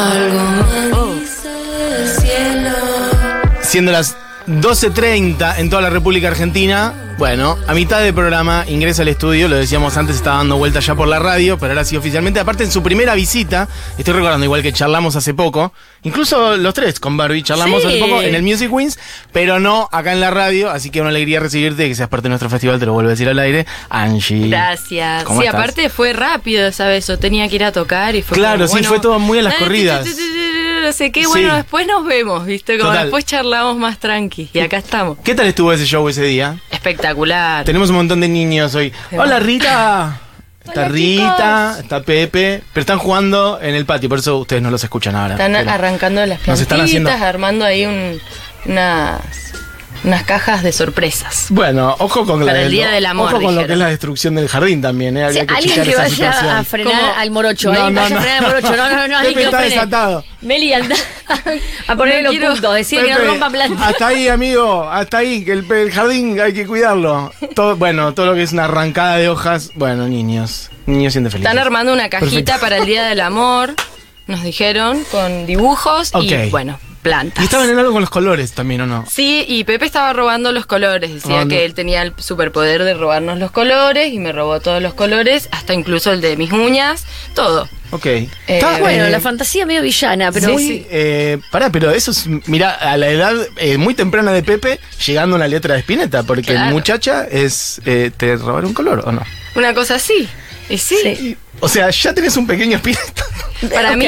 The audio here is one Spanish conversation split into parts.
Algo me dice el cielo. Siendo las 12.30 en toda la República Argentina, bueno, a mitad del programa ingresa al estudio, lo decíamos antes, estaba dando vueltas ya por la radio, pero ahora sí oficialmente, aparte en su primera visita, estoy recordando igual que charlamos hace poco, incluso los tres con Barbie charlamos Sí. hace poco en el Music Wins, pero no acá en la radio, así que una alegría recibirte que seas parte de nuestro festival, te lo vuelvo a decir al aire, Angie. Gracias. ¿Cómo sí, estás? aparte fue rápido esa vez, yo tenía que ir a tocar y fue Claro, como, sí, bueno, fue todo muy a las corridas. tu, tu, tu, No sé qué, Sí. bueno, después nos vemos, ¿viste? Como Total. después charlamos más tranqui. Y acá estamos. ¿Qué tal estuvo ese show ese día? Espectacular. Tenemos un montón de niños hoy. Hola Rita. Está Hola, Rita, está Pepe, pero están jugando en el patio, por eso ustedes no los escuchan ahora. Están Pero- arrancando las Nos están plantitas, haciendo- armando ahí un- unas, unas cajas de sorpresas. Bueno, ojo con, Para la, el Día del Amor, ojo con lo que es la destrucción del jardín también, ¿eh? Sí, que alguien que esa vaya situación. a frenar ¿Cómo? al morocho. No, alguien no, vaya no. a frenar al morocho. No, no, no. alguien Pepe que lo está frene. desatado. Meli, anda a ponerle No los quiero- puntos. Decía que no rompa plantas. Hasta ahí, amigo, hasta ahí, que el, el jardín hay que cuidarlo. Todo, bueno, todo lo que es una arrancada de hojas, bueno, niños, niños sienten felices. Están armando una cajita Perfecto. para el Día del Amor, nos dijeron, con dibujos Ok. y, bueno, plantas. Y estaban en algo con los colores también, ¿o no? Sí, y Pepe estaba robando los colores. Decía no. que él tenía el superpoder de robarnos los colores y me robó todos los colores, hasta incluso el de mis uñas, todo. Ok. Está Eh, bueno, eh, la fantasía medio villana, pero muy, eh, pará, pero eso es, mira, a la edad eh, muy temprana de Pepe, llegando a una letra de Spinetta, porque Claro. muchacha es, eh, ¿te robar un color o no? Una cosa así. Y sí, Sí. O sea, ya tenés un pequeño Spinetta. para mí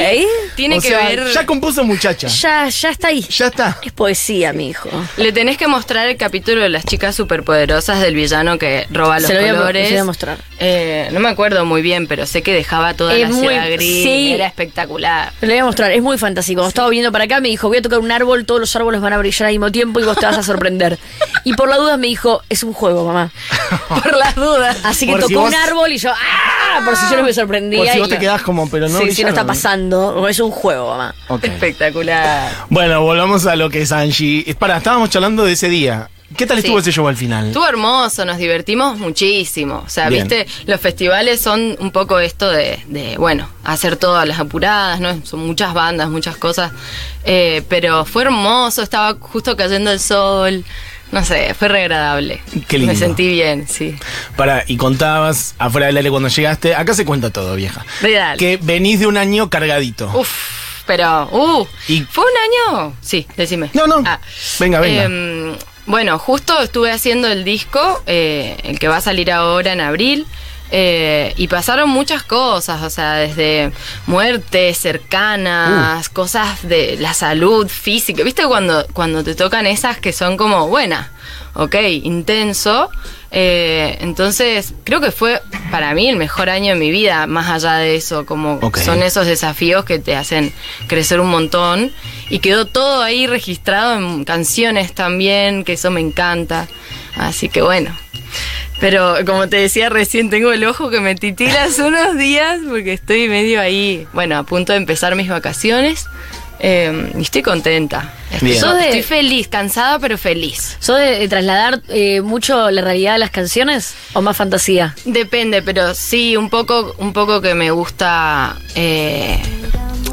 tiene o que sea, ver... ya compuso muchacha. ya, ya está ahí. Ya está. Es poesía, mi hijo. Le tenés que mostrar el capítulo de las chicas superpoderosas del villano que roba los Se lo voy a mo- colores. se lo voy a mostrar. Eh, no me acuerdo muy bien, pero sé que dejaba toda Es la muy- ciudad gris. sí. Era espectacular. Te lo voy a mostrar, es muy fantástico. Cuando estaba viniendo para acá me dijo, voy a tocar un árbol, todos los árboles van a brillar al mismo tiempo y vos te vas a sorprender. y por la duda me dijo, es un juego, mamá. Por las dudas. Así que Por tocó si vos- un árbol y yo, ¡ah! Por si yo no me sorprendía. Por si y vos te no. quedás como, pero no Sí, sí, no está pasando. Es un juego, mamá. Espectacular. Bueno, volvamos a lo que es Angie. Pará, estábamos charlando de ese día. ¿Qué tal Sí. estuvo ese show al final? Estuvo hermoso, nos divertimos muchísimo. O sea, Bien. viste, los festivales son un poco esto de, de, bueno, hacer todas las apuradas, ¿no? Son muchas bandas, muchas cosas. Eh, pero fue hermoso, estaba justo cayendo el sol. No sé, fue re agradable. Qué lindo. Me sentí bien, sí. Pará, y contabas afuera del aire cuando llegaste. Acá se cuenta todo, vieja. Real. Que venís de un año cargadito. Uf, pero, uh, Y- ¿fue un año? Sí, decime. No, no. Ah. Venga, venga. Em, bueno, justo estuve haciendo el disco, eh, el que va a salir ahora en abril. Eh, y pasaron muchas cosas, o sea, desde muertes cercanas, Uh. cosas de la salud física. ¿Viste cuando, cuando te tocan esas que son como, buena, ok, intenso? Eh, entonces, creo que fue para mí el mejor año de mi vida, más allá de eso, como son esos desafíos que te hacen crecer un montón. Y quedó todo ahí registrado en canciones también, que eso me encanta. Así que bueno. Pero como te decía recién, tengo el ojo que me titila hace unos días porque estoy medio ahí, bueno, a punto de empezar mis vacaciones. eh, y estoy contenta. Estoy, Bien. ¿Sos de- estoy feliz, cansada pero feliz. ¿Sos de, de trasladar eh, mucho la realidad a las canciones o más fantasía? Depende, pero sí, un poco, un poco que me gusta. eh,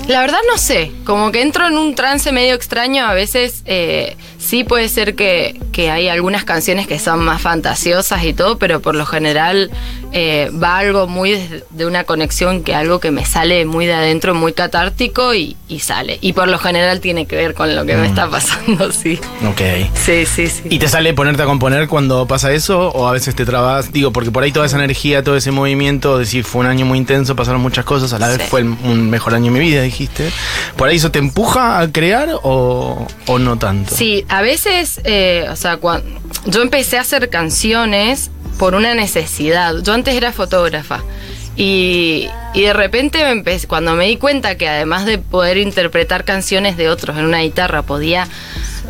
la verdad no sé, como que entro en un trance medio extraño, a veces eh, sí puede ser que, que hay algunas canciones que son más fantasiosas y todo, pero por lo general eh, va algo muy de, una conexión que algo que me sale muy de adentro, muy catártico y, y sale. Y por lo general tiene que ver con lo que me está pasando, sí. Ok. Sí, sí, sí. ¿Y te sale ponerte a componer cuando pasa eso? ¿O a veces te trabas? Digo, porque por ahí toda esa energía, todo ese movimiento, decir, fue un año muy intenso, pasaron muchas cosas, a la vez fue el- un mejor año de mi vida, dijiste. ¿Por ahí eso te empuja a crear o, o no tanto? Sí, a veces, eh, o sea, cuando yo empecé a hacer canciones por una necesidad. Yo antes era fotógrafa. Y, y de repente cuando me di cuenta que además de poder interpretar canciones de otros en una guitarra, podía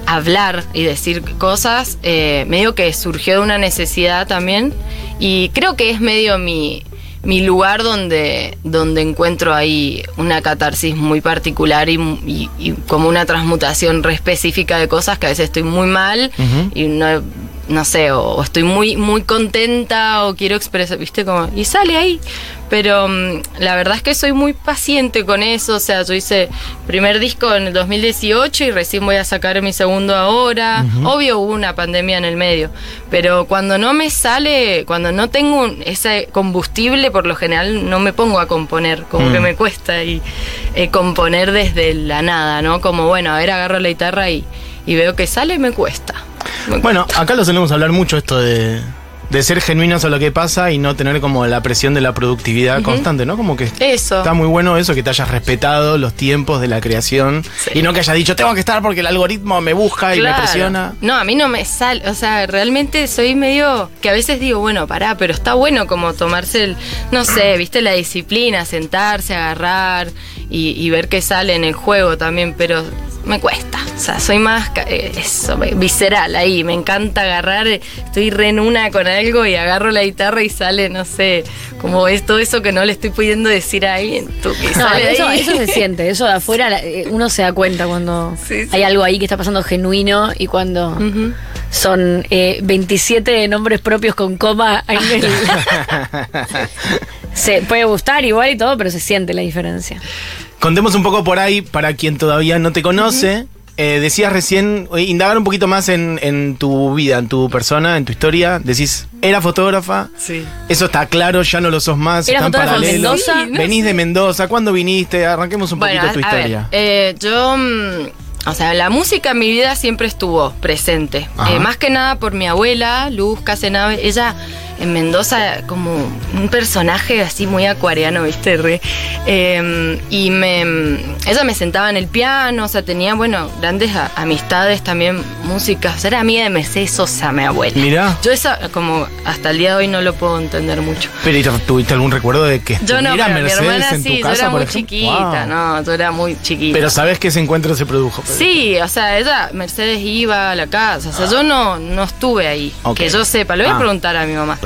hablar y decir cosas, eh, medio que surgió de una necesidad también. Y creo que es medio mi, mi lugar donde, donde encuentro ahí una catarsis muy particular y, y- y como una transmutación re específica de cosas que a veces estoy muy mal y no no sé, o, o estoy muy, muy contenta o quiero expresar, viste, como, y sale ahí. Pero mm, la verdad es que soy muy paciente con eso, o sea, yo hice primer disco en el 2018 y recién voy a sacar mi segundo ahora. Obvio hubo una pandemia en el medio, pero cuando no me sale, cuando no tengo un- ese combustible, por lo general no me pongo a componer, como Mm. que me cuesta y eh, componer desde la nada, ¿no? Como, bueno, a ver, agarro la guitarra y, y veo que sale, me cuesta. Bueno, acá lo solemos hablar mucho esto de, de ser genuinos a lo que pasa y no tener como la presión de la productividad constante, ¿no? Como que Eso. está muy bueno eso, que te hayas respetado los tiempos de la creación Sí. y no que hayas dicho, tengo que estar porque el algoritmo me busca y me presiona. No, a mí no me sale, o sea, realmente soy medio que a veces digo, bueno, pará, pero está bueno como tomarse el, no sé, viste la disciplina, sentarse, agarrar y, y ver qué sale en el juego también, pero me cuesta, o sea, soy más eh, eso, visceral ahí, me encanta agarrar, estoy re en una con algo y agarro la guitarra y sale, no sé, como es todo eso que no le estoy pudiendo decir a alguien, tú que No, sale eso, ahí. eso se siente, eso de afuera eh, uno se da cuenta cuando Sí, sí. hay algo ahí que está pasando genuino y cuando son eh, 27 nombres propios con coma. ahí en el- se puede gustar igual y todo, pero se siente la diferencia. Contemos un poco por ahí para quien todavía no te conoce. Eh, decías recién, eh, indagar un poquito más en, en tu vida, en tu persona, en tu historia. Decís, era fotógrafa. Sí. Eso está claro, ya no lo sos más. ¿Era fotógrafa. Mendoza? Sí, no Venís sé. de Mendoza. ¿Cuándo viniste? Arranquemos un poquito tu a- a ver, historia. eh, yo, mm, o sea, la música en mi vida siempre estuvo presente. Eh, más que nada por mi abuela, Luz Casenave. Ella en Mendoza como un personaje así muy acuariano, ¿viste? Re. Eh, y me, ella me sentaba en el piano, o sea, tenía, bueno, grandes a- amistades también, músicas. O sea, era amiga de Mercedes Sosa, mi abuela. Mirá. Yo esa, como hasta el día de hoy no lo puedo entender mucho. Pero ¿y ¿tuviste algún recuerdo de que Yo no, pero mi Mercedes hermana en tu sí, yo casa, era muy ejemplo? chiquita, Wow. no, yo era muy chiquita. Pero sabes que ese encuentro se produjo. Sí, o sea, ella, Mercedes iba a la casa, o sea, yo no, no estuve ahí, que yo sepa, le voy Ah. a preguntar a mi mamá.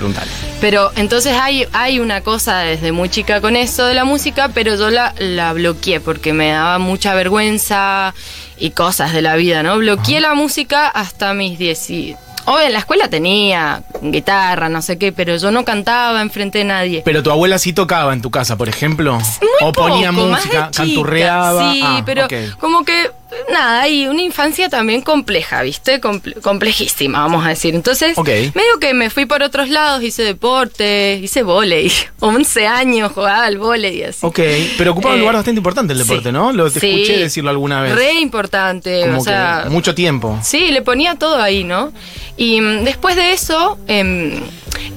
Pero entonces hay, hay una cosa desde muy chica con eso de la música, pero yo la, la bloqueé porque me daba mucha vergüenza y cosas de la vida, ¿no? Bloqueé la música hasta mis 10. y- O en la escuela tenía guitarra, no sé qué, pero yo no cantaba enfrente de nadie. Pero tu abuela sí tocaba en tu casa, por ejemplo. Muy o ponía poco, música, canturreaba. Sí, Ah, pero como que nada, hay una infancia también compleja, ¿viste? Comple- complejísima, vamos a decir. Entonces, medio que me fui por otros lados, hice deporte, hice volei. 11 años jugaba al volei y así. Ok, pero ocupaba un Eh, lugar bastante importante el deporte, sí. ¿no? Lo te Sí. escuché decirlo alguna vez. Re importante, Como o que sea, mucho tiempo. Sí, le ponía todo ahí, ¿no? Y mm, después de eso, em,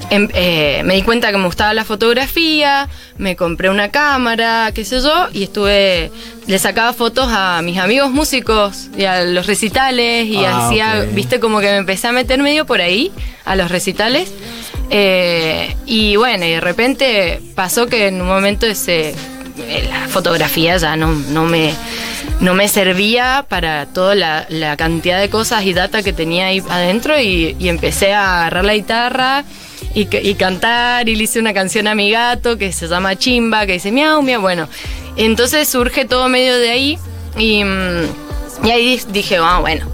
em, eh, me di cuenta que me gustaba la fotografía, me compré una cámara, qué sé yo, y estuve, le sacaba fotos a mis amigos músicos y a los recitales, y Ah, hacía, ok. viste, como que me empecé a meter medio por ahí, a los recitales. Eh, y bueno, y de repente pasó que en un momento ese eh, la fotografía ya no, no me no me servía para toda la, la cantidad de cosas y data que tenía ahí adentro y, y empecé a agarrar la guitarra y, y cantar y le hice una canción a mi gato que se llama Chimba, que dice miau, miau, bueno. Entonces surge todo medio de ahí y, y ahí dije, ah, bueno,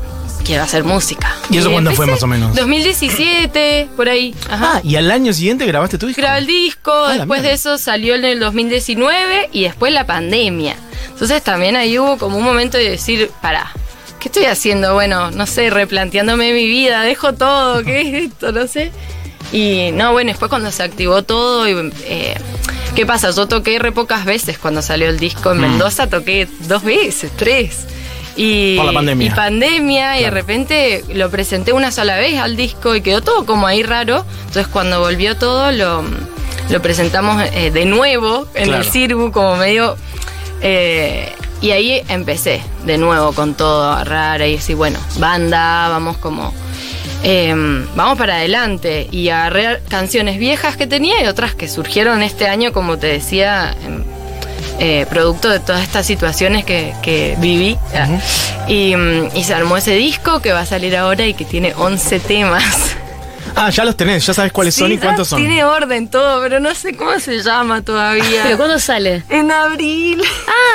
quiero hacer música. ¿Y eso cuándo fue, más o menos? 2017, por ahí. Ajá. Ah, y al año siguiente grabaste tu disco. Grabé el disco, Ah, después de eso salió en el 2019 y después la pandemia. Entonces también ahí hubo como un momento de decir, pará, ¿qué estoy haciendo? Bueno, no sé, replanteándome mi vida, dejo todo, ¿qué es esto? No sé. Y no, bueno, después cuando se activó todo, y, eh, ¿qué pasa? Yo toqué re pocas veces cuando salió el disco en Mm. Mendoza, toqué dos veces, tres. Y, Por la pandemia. Y pandemia, y de repente lo presenté una sola vez al disco y quedó todo como ahí raro. Entonces cuando volvió todo lo, lo presentamos eh, de nuevo en Claro. el Cirbu como medio... eh, y ahí empecé de nuevo con todo raro y así, bueno, banda, vamos como... eh, vamos para adelante y agarré canciones viejas que tenía y otras que surgieron este año, como te decía, em, eh, producto de todas estas situaciones que, que viví. y, mm, y se armó ese disco que va a salir ahora y que tiene 11 temas. Ah, ya los tenés, ya sabes cuáles son Sí, y cuántos son. Tiene orden todo, pero no sé cómo se llama todavía. ¿Pero cuándo sale? En abril.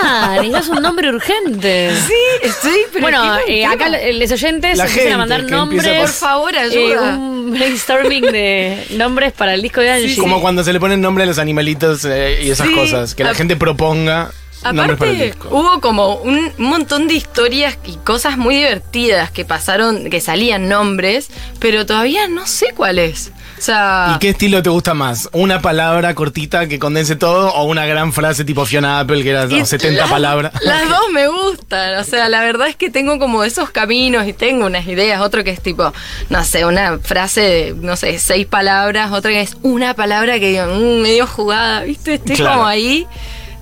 Ah, necesitas un nombre urgente. Sí, estoy, pero bueno, eh, acá lo- los oyentes La empiezan a mandar nombres. por- Por favor, eh, ayuda. un brainstorming de nombres para el disco de Angie. Como cuando se le ponen nombre a los animalitos eh, y esas Sí. cosas. Que la A- gente proponga Aparte, hubo como un montón de historias y cosas muy divertidas que pasaron, que salían nombres, pero todavía no sé cuál es. O sea, ¿Y qué estilo te gusta más? ¿Una palabra cortita que condense todo o una gran frase tipo Fiona Apple que era no, 70 las- palabras? Las dos me gustan. O sea, la verdad es que tengo como esos caminos y tengo unas ideas. Otro que es tipo, no sé, una frase de, no sé, seis palabras. Otra que es una palabra que digo, mm, medio jugada, ¿viste? Estoy Claro. como ahí.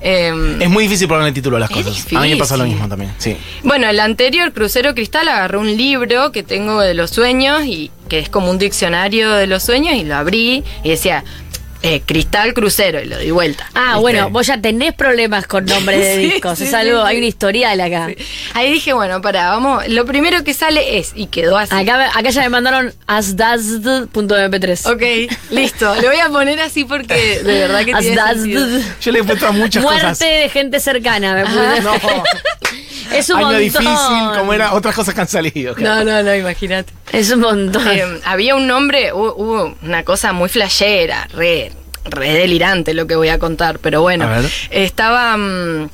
Em, Es muy difícil ponerle título a las cosas. A mí me pasa lo mismo también, sí. Bueno, el anterior, Crucero Cristal, agarré un libro que tengo de los sueños y que es como un diccionario de los sueños y lo abrí y decía eh, Cristal Crucero y lo di vuelta. Ah, ¿Viste? bueno, vos ya tenés problemas con nombres de Sí, discos. sí, es sí, algo, sí. hay una historial acá. Ahí dije, bueno, para, vamos, lo primero que sale es, y quedó así. Acá, acá ya me mandaron asdazd.mp3. Ok, listo. Lo voy a poner así porque de verdad que tiene. Yo le he puesto a muchas Muerte cosas. de gente cercana. Me puse. No, Es un año montón. difícil, como era, otras cosas que han salido. No, no, no, imagínate. Es un montón. Eh, había un nombre, hu- hubo una cosa muy flashera, re, re delirante lo que voy a contar, pero bueno. Estaba mm,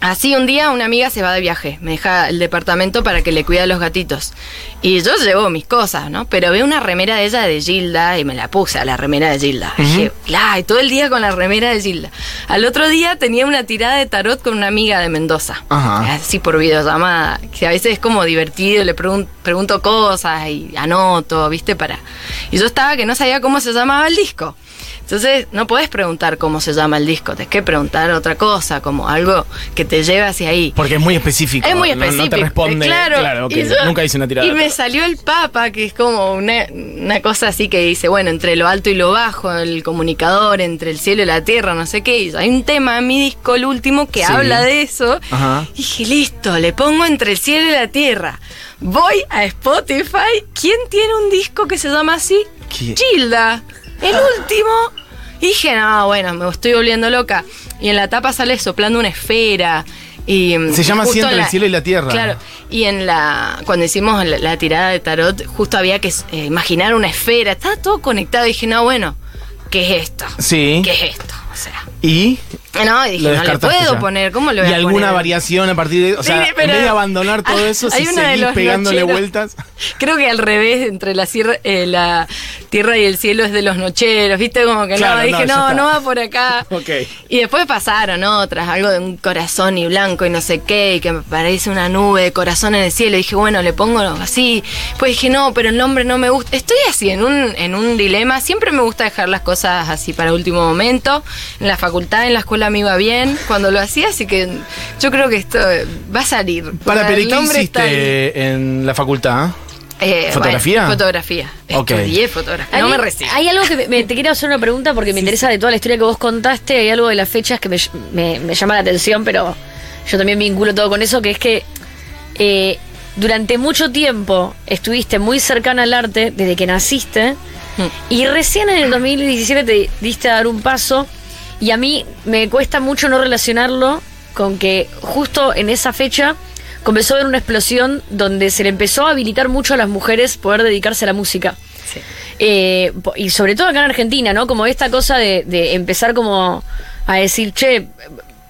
así un día, una amiga se va de viaje, me deja el departamento para que le cuide a los gatitos. Y yo llevo mis cosas, ¿no? Pero veo una remera de ella de Gilda y me la puse a la remera de Gilda. Dije, "La", y todo el día con la remera de Gilda. Al otro día tenía una tirada de tarot con una amiga de Mendoza. Así por videollamada, que a veces es como divertido, le pregun- pregunto cosas y anoto, ¿viste? Para. Y yo estaba que no sabía cómo se llamaba el disco. Entonces, no podés preguntar cómo se llama el disco, tenés que preguntar otra cosa, como algo que te lleve hacia ahí. Porque es muy específico. Es muy no- No, específico. te responde. Claro, yo- Nunca hice una tirada. Y me salió el Papa, que es como una, una cosa así que dice, bueno, entre lo alto y lo bajo, el comunicador, entre el cielo y la tierra, no sé qué. Y hay un tema en mi disco, el último, que Sí. habla de eso. Ajá. Y dije, listo, le pongo entre el cielo y la tierra. Voy a Spotify. ¿Quién tiene un disco que se llama así? ¿Quién? Gilda. El último. Y dije, no, bueno, me estoy volviendo loca. Y en la tapa sale soplando una esfera. Y, Se llama así entre el cielo y la tierra. Claro. Y en la. Cuando hicimos la, la tirada de tarot, justo había que eh, imaginar una esfera. Estaba todo conectado. Y dije, no, bueno, ¿qué es esto? Sí. ¿Qué es esto? O sea. Y No, y dije, lo no le puedo ya. poner. ¿Cómo le voy ¿Y a alguna poner? variación a partir de.? O sea, Sí, en vez de abandonar todo eso, si seguís pegándole nocheros. vueltas. Creo que al revés, entre la, eh, la tierra y el cielo es de los nocheros, ¿viste? Como que Claro, no, dije, no, no, va por acá. Ok. Y después pasaron otras, algo de un corazón y blanco y no sé qué, y que me parece una nube de corazón en el cielo. Y dije, bueno, le pongo así. Pues dije, no, pero el nombre no me gusta. Estoy así, en un, en un dilema. Siempre me gusta dejar las cosas así para último momento. En la facultad, en la escuela me iba bien cuando lo hacía, así que yo creo que esto va a salir. Para, pero ¿y el qué hiciste en la facultad? Eh, ¿Fotografía? bueno, fotografía. Ok. Estudié fotografía. No Hay- me recibo. Hay algo que me, me- te quiero hacer una pregunta porque me interesa de toda la historia que vos contaste. Hay algo de las fechas que me, me- me llama la atención, pero yo también vinculo todo con eso, que es que eh, durante mucho tiempo estuviste muy cercana al arte desde que naciste Hmm. y recién en el 2017 te diste a dar un paso y a mí me cuesta mucho no relacionarlo con que justo en esa fecha comenzó a haber una explosión donde se le empezó a habilitar mucho a las mujeres poder dedicarse a la música. Sí. Eh, y sobre todo acá en Argentina, ¿no? Como esta cosa de, de empezar como a decir, che,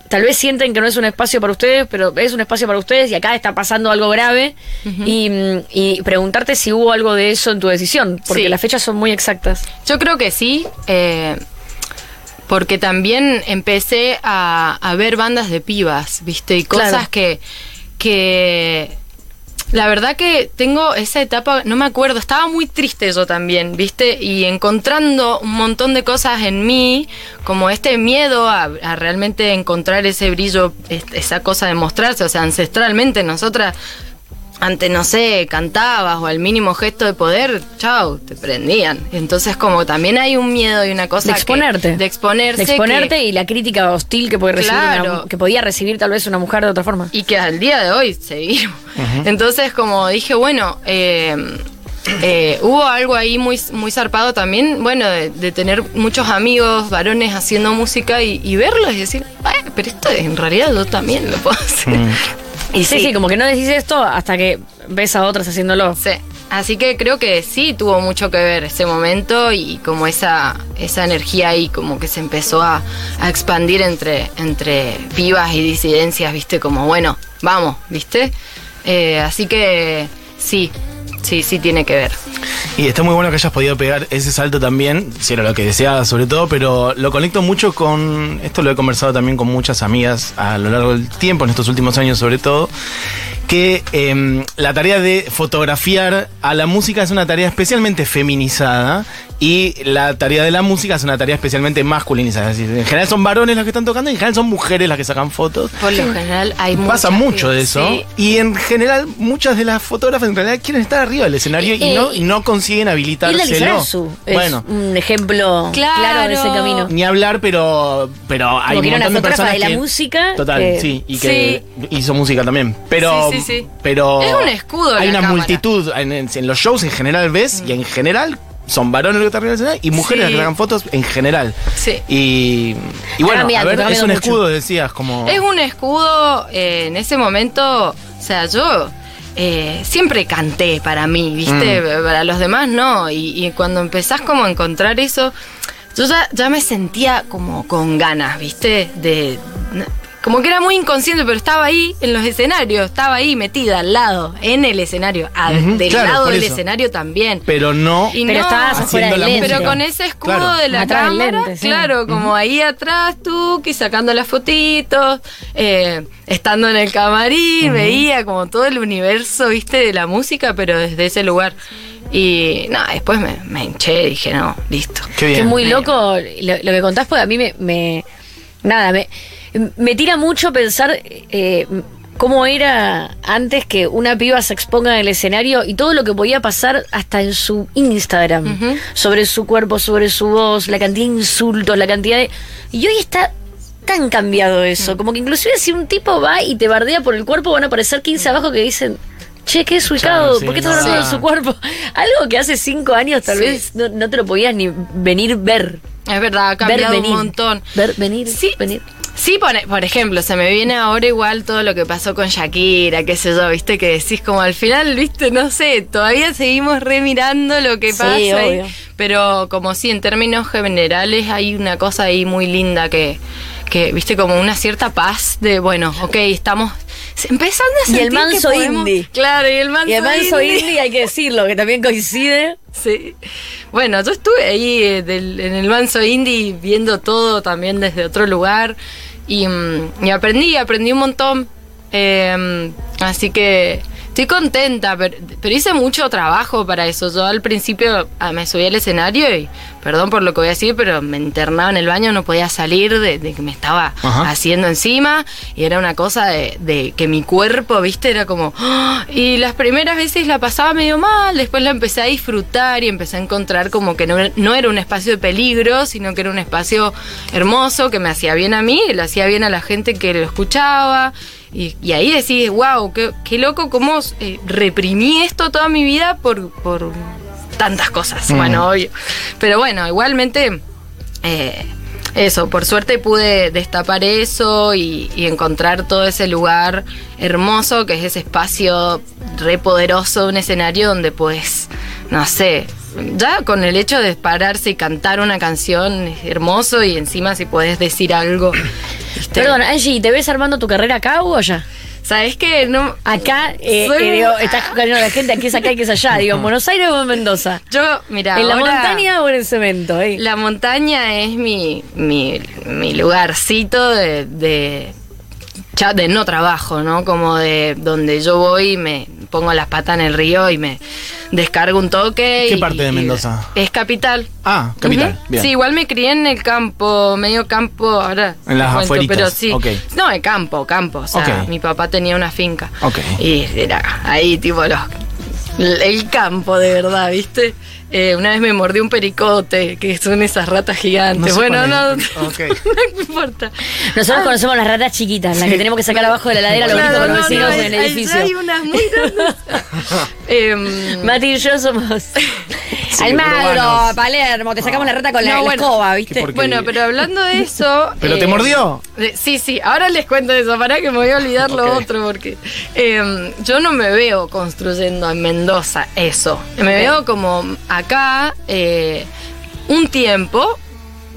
tal vez sienten que no es un espacio para ustedes, pero es un espacio para ustedes y acá está pasando algo grave. y, y preguntarte si hubo algo de eso en tu decisión, porque Sí. las fechas son muy exactas. Yo creo que sí, eh, porque también empecé a, a ver bandas de pibas, ¿viste? Y cosas Claro. que, que... La verdad que tengo esa etapa, no me acuerdo, estaba muy triste yo también, ¿viste? Y encontrando un montón de cosas en mí, como este miedo a, a realmente encontrar ese brillo, es- esa cosa de mostrarse, o sea, ancestralmente nosotras ante, no sé, cantabas o al mínimo gesto de poder, chau, te prendían. Entonces como también hay un miedo y una cosa De que- exponerte. de exponerse. De exponerte que- y la crítica hostil que puede recibir una- Claro. que podía recibir tal vez una mujer de otra forma. y que al día de hoy seguimos. Entonces como dije, bueno, eh, eh, hubo algo ahí muy, muy zarpado también, bueno, de, de tener muchos amigos varones haciendo música y, y verlos y decir, "Ay, pero esto en realidad yo también lo puedo hacer. Mm. Y Sí, sí, como que no decís esto hasta que ves a otras haciéndolo. Sí. Así que creo que sí tuvo mucho que ver ese momento y como esa, esa energía ahí como que se empezó a, a expandir entre, entre pibas y disidencias, viste, como bueno, vamos, viste. Eh, así que sí, sí, sí tiene que ver. Y está muy bueno que hayas podido pegar ese salto también, si era lo que deseabas sobre todo, pero lo conecto mucho con, esto lo he conversado también con muchas amigas a lo largo del tiempo, en estos últimos años sobre todo, que em, la tarea de fotografiar a la música es una tarea especialmente feminizada y la tarea de la música es una tarea especialmente masculinizada. Es decir, en general son varones los que están tocando y en general son mujeres las que sacan fotos. Por lo general hay Pasa mucho de eso. sí. Y en general, muchas de las fotógrafas en realidad quieren estar arriba del escenario y, Eh, no, y no consiguen habilitárselo. Lizarazu es Bueno, un ejemplo Claro. claro, de ese camino. ni hablar, pero, pero hay Como un una montón de personas de la que- música, Total, que- sí. Y que hizo música también. Pero, Sí, sí, sí. pero Es un escudo Hay una cámara. multitud. En, en- en los shows en general ves, y en general son varones los que están arriba y mujeres las Sí. que sacan fotos en general. Sí. Y, y bueno, cambiando, a ver, está es un mucho. escudo, decías, como. Es un escudo eh, en ese momento, o sea, yo eh, siempre canté para mí, ¿viste? Mm. Para los demás no. Y, y cuando empezás como a encontrar eso, yo ya, ya me sentía como con ganas, ¿viste? De... Como que era muy inconsciente, pero estaba ahí en los escenarios, estaba ahí metida al lado, en el escenario, del claro, lado del eso. escenario también. Pero no. Y Pero no, estabas Haciendo afuera del la lente. pero con ese escudo Claro. de la Atrás cámara, lente, sí. claro, como ahí atrás tú, que sacando las fotitos, eh, estando en el camarín, veía como todo el universo, viste, de la música, pero desde ese lugar. Y nada, después me, me hinché, dije, no, listo. Qué Que bien. es muy loco lo, lo que contás, porque a mí me. me- nada, me, me tira mucho pensar eh, cómo era antes que una piba se exponga en el escenario y todo lo que podía pasar hasta en su Instagram. Sobre su cuerpo, sobre su voz, la cantidad de insultos, la cantidad de. Y hoy está tan cambiado eso. Mm. Como que inclusive si un tipo va y te bardea por el cuerpo, van a aparecer 15 abajo que dicen. Che, qué es ubicado, sí, ¿por qué estás no. hablando de Sí. su cuerpo? Algo que hace cinco años tal Sí. vez no, no te lo podías ni venir ver. Es verdad, ha Ver cambiado venir. un montón. Ver venir. Sí, venir. Sí, por, por ejemplo, se me viene ahora igual todo lo que pasó con Shakira, qué sé yo, viste, que decís como al final, viste, no sé, todavía seguimos remirando lo que pasa obvio. pero como sí, en términos generales hay una cosa ahí muy linda que, que viste, como una cierta paz de, bueno, ok, estamos empezando a Y el sentir que manso podemos- indie. Claro, y el manso Y además soy indie. indie, hay que decirlo, que también coincide. Sí. Bueno, yo estuve ahí eh, del- en el Manso Indie viendo todo también desde otro lugar y, mm, y aprendí, aprendí un montón. Eh, así que estoy contenta, pero, pero hice mucho trabajo para eso. Yo al principio ah, me subí al escenario y, perdón por lo que voy a decir, pero me internaba en el baño, no podía salir de, de que me estaba Ajá. haciendo encima y era una cosa de, de que mi cuerpo, viste, era como... ¡ah! Y las primeras veces la pasaba medio mal, después la empecé a disfrutar y empecé a encontrar como que no, no era un espacio de peligro, sino que era un espacio hermoso que me hacía bien a mí, y le hacía bien a la gente que lo escuchaba. Y, y ahí decís, wow, qué, qué loco cómo eh, reprimí esto toda mi vida por, por tantas cosas. Mm. Bueno, obvio. Pero bueno, igualmente... eh, eso, por suerte pude destapar eso y, y encontrar todo ese lugar hermoso que es ese espacio re poderoso de un escenario donde pues, no sé, ya con el hecho de pararse y cantar una canción es hermoso y encima si puedes decir algo. ¿viste? Perdón, Angie, ¿te ves armando tu carrera acá o allá? ¿Sabes qué? No, Acá, eh, Soy- eh, digo, estás jugando a la gente, aquí es acá, aquí es allá. Digo, ¿en Buenos Aires o en Mendoza? yo, mira, ¿En la ahora- montaña o en el cemento? eh? La montaña es mi, mi, mi lugarcito de, de, ya de no trabajo, ¿no? Como de donde yo voy y me pongo las patas en el río y me descargo un toque. ¿Qué y- parte de Mendoza? Es capital. Ah, capital. Bien. Sí, igual me crié en el campo, medio campo, ahora. En las cuento, afueritas, Pero sí. No, en campo, campo. O sea, mi papá tenía una finca. Ok. Y era ahí, tipo, los el campo de verdad, ¿viste? Eh, una vez me mordió un pericote, que son esas ratas gigantes. bueno, no, es. Ok. no importa. Nosotros conocemos las ratas chiquitas, las que tenemos que sacar abajo de la ladera a los Claro, gritos con los no, vecinos no, en el hay- edificio. Hay unas muy grandes. Em, Mati y yo somos Almagro, urbanos. Palermo, te sacamos la rata con la, No, la bueno. escoba, ¿viste? bueno, pero hablando de eso. ¿Pero te eh, mordió? Eh, Sí, sí, ahora les cuento eso, para que me voy a olvidar lo otro, porque eh, yo no me veo construyendo en Mendoza eso. Me veo como acá eh, un tiempo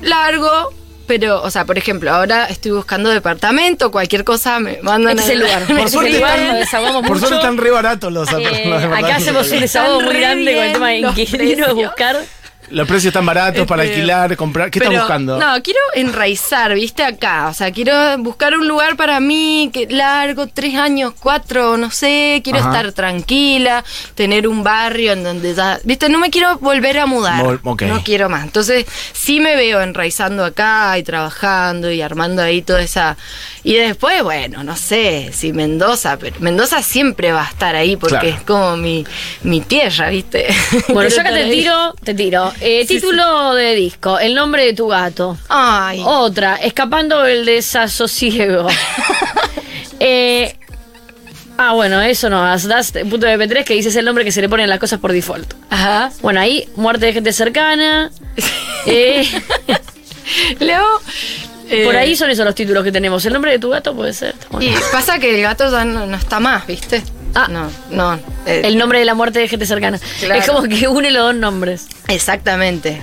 largo, pero, o sea, por ejemplo, ahora estoy buscando departamento, cualquier cosa me mandan Este es el lugar. Por suerte desahogamos Por suerte están re baratos los, Eh, los acá hacemos un desahogo Están muy grande con el tema de los inquilino, precios. buscar. Los precios están baratos para Este, alquilar, comprar. ¿Qué estás Pero, buscando? No, quiero enraizar, viste, acá. O sea, quiero buscar un lugar para mí que largo, tres años, cuatro, no sé. Quiero Ajá. estar tranquila, tener un barrio en donde ya. Viste, no me quiero volver a mudar. Vol-. No quiero más. Entonces, sí me veo enraizando acá y trabajando y armando ahí toda esa. Y después, bueno, no sé si Mendoza, pero Mendoza siempre va a estar ahí porque Claro. es como mi, mi tierra, ¿viste? Bueno, yo acá estar te tiro, te tiro. Eh, título de disco, El nombre de tu gato. Ay. Otra, Escapando del desasosiego. eh, ah, bueno, eso no. Das, punto de MP3 que dices el nombre que se le ponen las cosas por default. Ajá. Bueno, ahí, muerte de gente cercana. Eh, Leo. eh, por ahí son esos los títulos que tenemos. El nombre de tu gato puede ser. Bueno. Y pasa que el gato ya no, no está más, ¿viste? Ah. no, no. eh, El nombre de la muerte de gente cercana. Claro. Es como que une los dos nombres. Exactamente.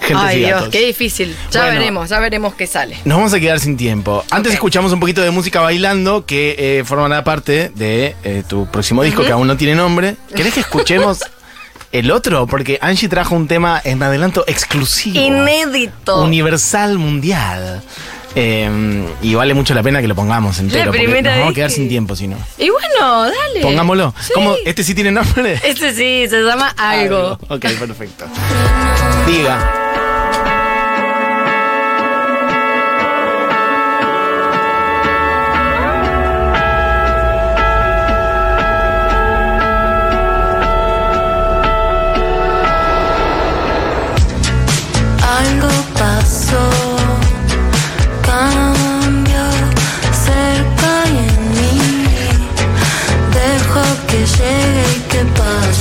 Gentes Ay, y Dios, gatos. qué difícil. Ya Bueno. veremos, ya veremos qué sale. Nos vamos a quedar sin tiempo. Antes escuchamos un poquito de música bailando que eh, formará parte de eh, tu próximo disco que aún no tiene nombre. ¿Querés que escuchemos el otro? Porque Angie trajo un tema en adelanto exclusivo. Inédito. Universal mundial. Eh, y vale mucho la pena que lo pongamos entero. porque nos vamos a quedar que- sin tiempo si no. y bueno, dale. Pongámoslo. Sí. ¿Cómo? ¿Este sí tiene nombre? Este sí, se llama algo. Ok, perfecto. Diga. Llegue y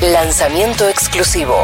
Lanzamiento exclusivo.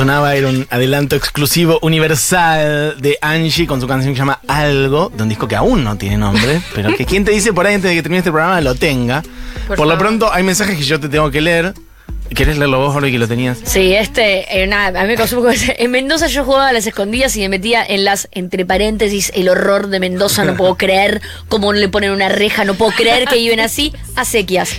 Sonaba era un adelanto exclusivo universal de Angie con su canción que se llama Algo, de un disco que aún no tiene nombre, pero que quien te dice por ahí antes de que termine este programa lo tenga. Por, Por lo pronto hay mensajes que yo te tengo que leer. ¿Querés leerlo vos, Jorge, que lo tenías? Sí, este, eh, nada, a mí me causó un poco de- En Mendoza yo jugaba a las escondidas y me metía en las, entre paréntesis, el horror de Mendoza, no puedo creer cómo le ponen una reja, no puedo creer que viven así, a sequias.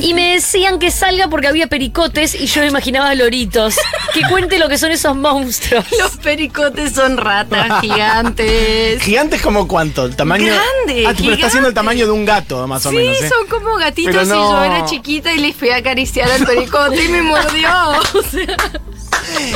Y me decían que salga porque había pericotes y yo me imaginaba loritos. Que cuente lo que son esos monstruos. Los pericotes son ratas gigantes. ¿Gigantes como cuánto? ¿El tamaño? Grande, Ah, pero está haciendo el tamaño de un gato, más o Sí, menos. ¿eh? son como gatitos Pero no. y yo era chiquita y les fui a acariciar al pericote y me mordió. O sea,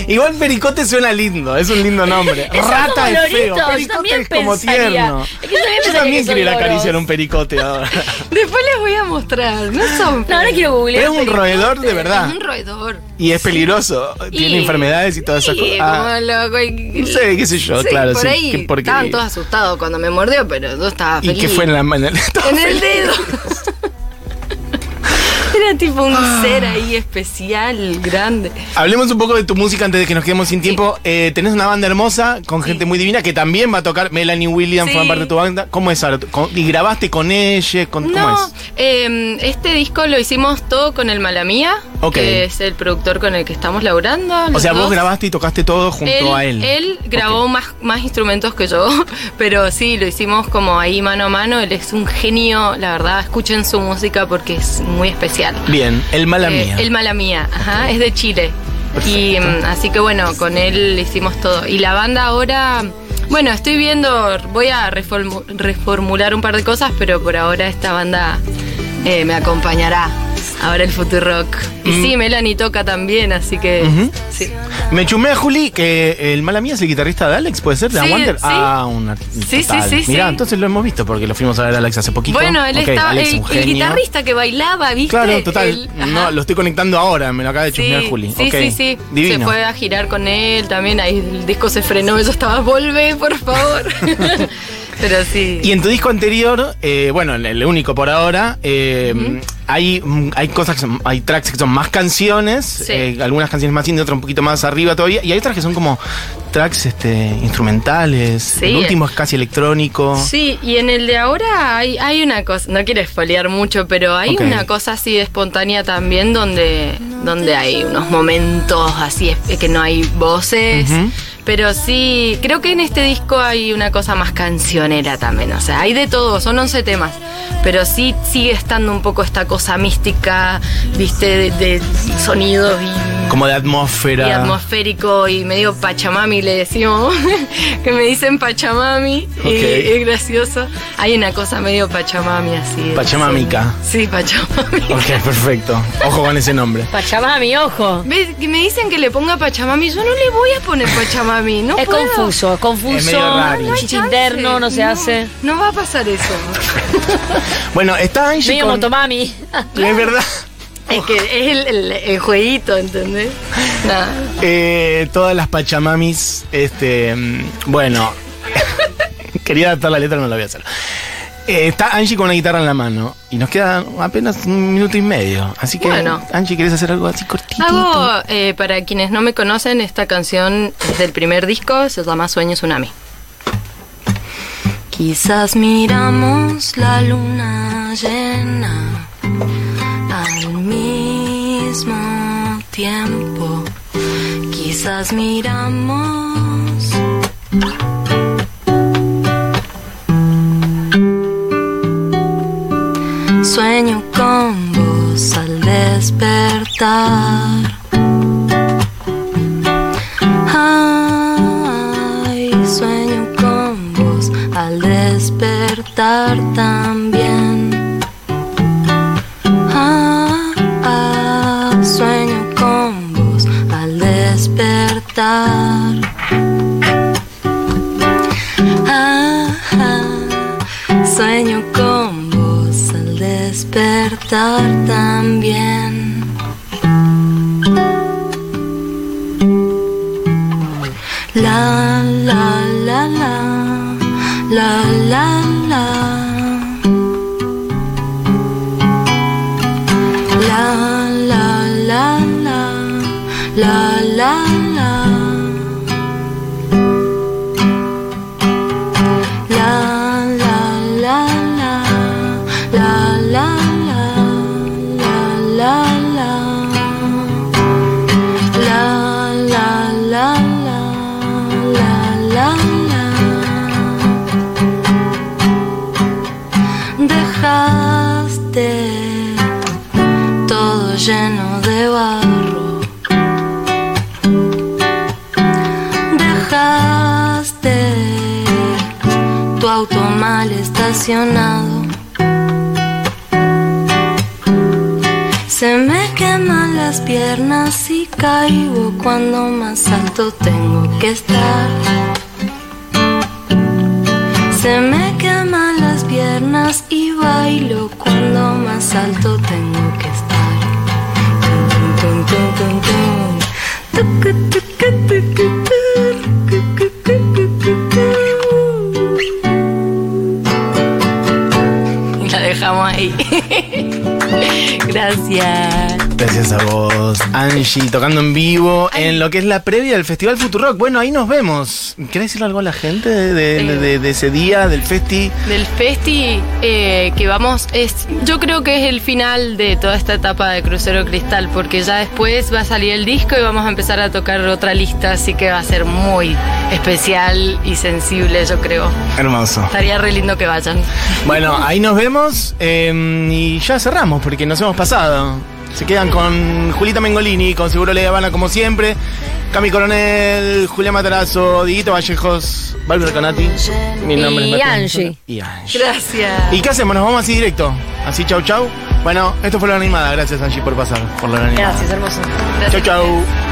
Igual pericote suena lindo, es un lindo nombre. Rata es feo, pericote es como pensaría. tierno. Es que yo también Yo también quiero ir a acariciar un pericote ahora. después les voy a mostrar. No son. No, ahora quiero googlear. Es un roedor de verdad. Es un roedor. Y es peligroso, tiene Y- enfermedades y todas esas y cosas. Ah, loco y- no sé, qué sé yo, Sí, claro, Por sí, ahí estaban todos asustados cuando me mordió, pero yo estaba ¿Y feliz. qué fue en la el, En el dedo. Era tipo un ser ahí especial, grande. Hablemos un poco de tu música antes de que nos quedemos sin tiempo. Eh, tenés una banda hermosa con gente muy divina que también va a tocar. Melanie Williams Sí. forma parte de tu banda. ¿Cómo es ahora? ¿Y grabaste con ella? Con, ¿Cómo No, es? eh, este disco lo hicimos todo con el Malamía, que es el productor con el que estamos laburando. O sea, vos grabaste y tocaste todo junto a él. Él grabó más instrumentos que yo, pero sí, lo hicimos como ahí mano a mano. Él es un genio, la verdad. Escuchen su música porque es muy especial. Bien, el mala Eh, mía. El mala mía, ajá, es de Chile. Y mm, así que bueno, con él hicimos todo. Y la banda ahora, bueno, estoy viendo, voy a reformu- reformular un par de cosas, pero por ahora esta banda eh, me acompañará. Ahora el Futurock. Y sí, Melanie toca también, así que Mm. Sí. Me chumea Juli que el mala mía es el guitarrista de Alex, ¿puede ser? ¿De Sí, Aguanter? sí. Ah, una. Sí, total. sí, sí, Mirá, entonces lo hemos visto porque lo fuimos a ver a Alex hace poquito. Bueno, él estaba, Alex, el, guitarrista que bailaba, ¿viste? Claro, total. El- no, lo estoy conectando ahora, me lo acaba de chusmear Juli. sí, sí, sí. Divino. Se fue a girar con él también. Ahí el disco se frenó. Yo estaba, volvé, por favor. Pero sí. Y en tu disco anterior, eh, bueno, en el único por ahora, eh, mm, hay cosas, que son- hay tracks que son más canciones, Sí. eh, algunas canciones más indie, otras un poquito más arriba todavía, y hay otras que son como tracks este, instrumentales. Sí. El último es casi electrónico. Sí, y en el de ahora hay, hay una cosa, no quiero esfoliar mucho, pero hay una cosa así de espontánea también donde, donde hay unos momentos así que no hay voces. Ujú. Pero sí, creo que en este disco hay una cosa más cancionera también. O sea, hay de todo, son 11 temas. Pero sí sigue estando un poco esta cosa mística, viste, de, de sonidos y Como de atmósfera. y atmosférico y medio pachamami le decimos que me dicen pachamami Ok. y es gracioso hay una cosa medio pachamami así de- Pachamámica. sí pachamami Ok, perfecto. Ojo con ese nombre. Pachamami, ojo. ¿Ves? Que me dicen que le ponga pachamami yo no le voy a poner pachamami no es puedo. confuso, confuso. Es medio raro. chiste Chance. interno, no se hace. no va a pasar eso Bueno, está Angie Medio con... motomami. Es verdad. Es que es el, el- el jueguito ¿entendés? Eh, todas las pachamamis, este, mm, bueno, quería adaptar la letra, no la voy a hacer. Eh, está Angie con una guitarra en la mano y nos queda apenas un minuto y medio. Así que, Bueno. Angie, ¿quieres hacer algo así cortito? Hago, eh, para quienes no me conocen, esta canción es del primer disco, se llama Sueño Tsunami. Quizás miramos la luna llena mismo tiempo. Quizás miramos Sueño con vos al despertar. Ay, sueño con vos al despertar también. También. Se me queman las piernas y caigo cuando más alto tengo que estar. Se me queman las piernas y bailo cuando más alto tengo que estar. Bye. Gracias. Gracias a vos, Angie, tocando en vivo en lo que es la previa del Festival Futurock. Bueno, ahí nos vemos. ¿Querés decir algo a la gente de, ese día, del festi? Del festi eh, que vamos, es, yo creo que es el final de toda esta etapa de Crucero Cristal, porque ya después va a salir el disco y vamos a empezar a tocar otra lista, así que va a ser muy especial y sensible, yo creo. Hermoso. Estaría re lindo que vayan. Bueno, ahí nos vemos em, y ya cerramos porque nos hemos pasado. Se quedan con Julita Mengolini, con Seguro Le Habana como siempre, Cami Coronel, Julián Matarazo, Dieguito Vallejos, Valver Canati, mi nombre y es Angie. Y Angie. Gracias. ¿Y qué hacemos? Nos vamos así directo. Así chau chau. Bueno, esto fue la animada. Gracias Angie por pasar, por la animada. Gracias, hermoso. Gracias. Chau chau.